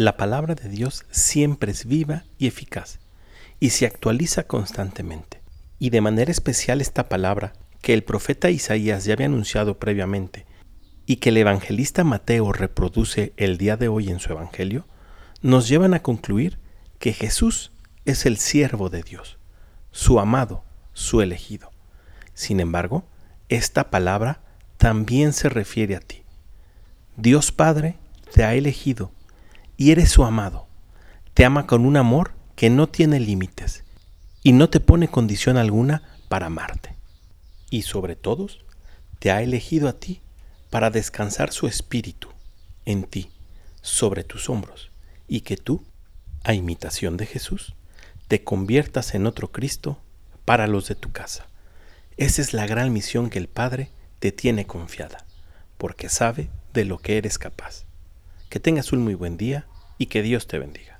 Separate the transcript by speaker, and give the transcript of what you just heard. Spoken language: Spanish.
Speaker 1: La palabra de Dios siempre es viva y eficaz y se actualiza constantemente. Y de manera especial esta palabra, que el profeta Isaías ya había anunciado previamente y que el evangelista Mateo reproduce el día de hoy en su evangelio, nos llevan a concluir que Jesús es el siervo de Dios, su amado, su elegido. Sin embargo, esta palabra también se refiere a ti. Dios Padre te ha elegido y eres su amado. Te ama con un amor que no tiene límites y no te pone condición alguna para amarte. Y sobre todos, te ha elegido a ti para descansar su espíritu en ti, sobre tus hombros, y que tú, a imitación de Jesús, te conviertas en otro Cristo para los de tu casa. Esa es la gran misión que el Padre te tiene confiada, porque sabe de lo que eres capaz. Que tengas un muy buen día y que Dios te bendiga.